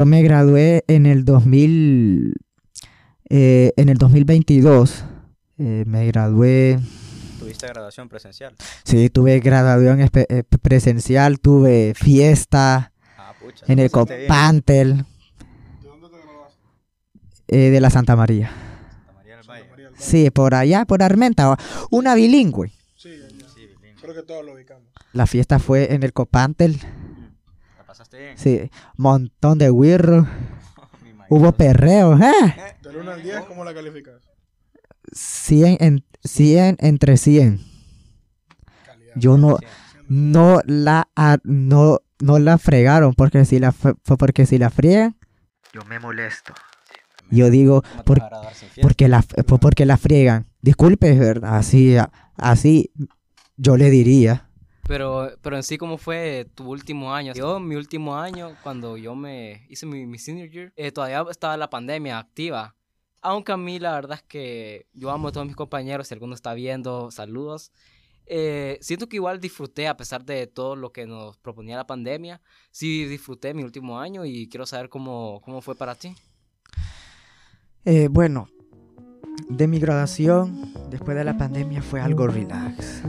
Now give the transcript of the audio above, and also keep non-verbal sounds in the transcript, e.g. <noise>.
Yo me gradué en el 2000, eh, en el 2022. Eh, me gradué, ¿Tuviste graduación presencial? sí, tuve graduación eh, presencial, tuve fiesta Ah, pucha. en el bien. Copantel ¿De dónde te graduaste? eh, de la Santa María. Santa María del Valle. María del Valle. Sí, por allá, por Armenta, una bilingüe. Sí, bilingüe. Creo que todos lo ubicamos. La fiesta fue en el Copantel, ¿La pasaste bien? sí, montón de wirro, <laughs> hubo perreo, ¿eh? Del 1 al 10, ¿cómo la calificas? 100, en, 100 entre 100. Calidad. Yo no, no la, no, no la fregaron, porque si la, fue fue porque si la friegan, yo me molesto. Yo digo, ¿Cómo te por- porque la, fue porque la friegan. Disculpe, ¿verdad? Así, así yo le diría. Pero, pero en sí, ¿cómo fue tu último año? Yo, mi último año, cuando yo me hice mi, mi senior year, eh, todavía estaba la pandemia activa. Aunque a mí la verdad es que yo amo a todos mis compañeros, si alguno está viendo, saludos. Eh, siento que igual disfruté, a pesar de todo lo que nos proponía la pandemia, sí disfruté mi último año y quiero saber cómo, cómo fue para ti. Eh, bueno, de mi graduación, después de la pandemia, fue algo relax.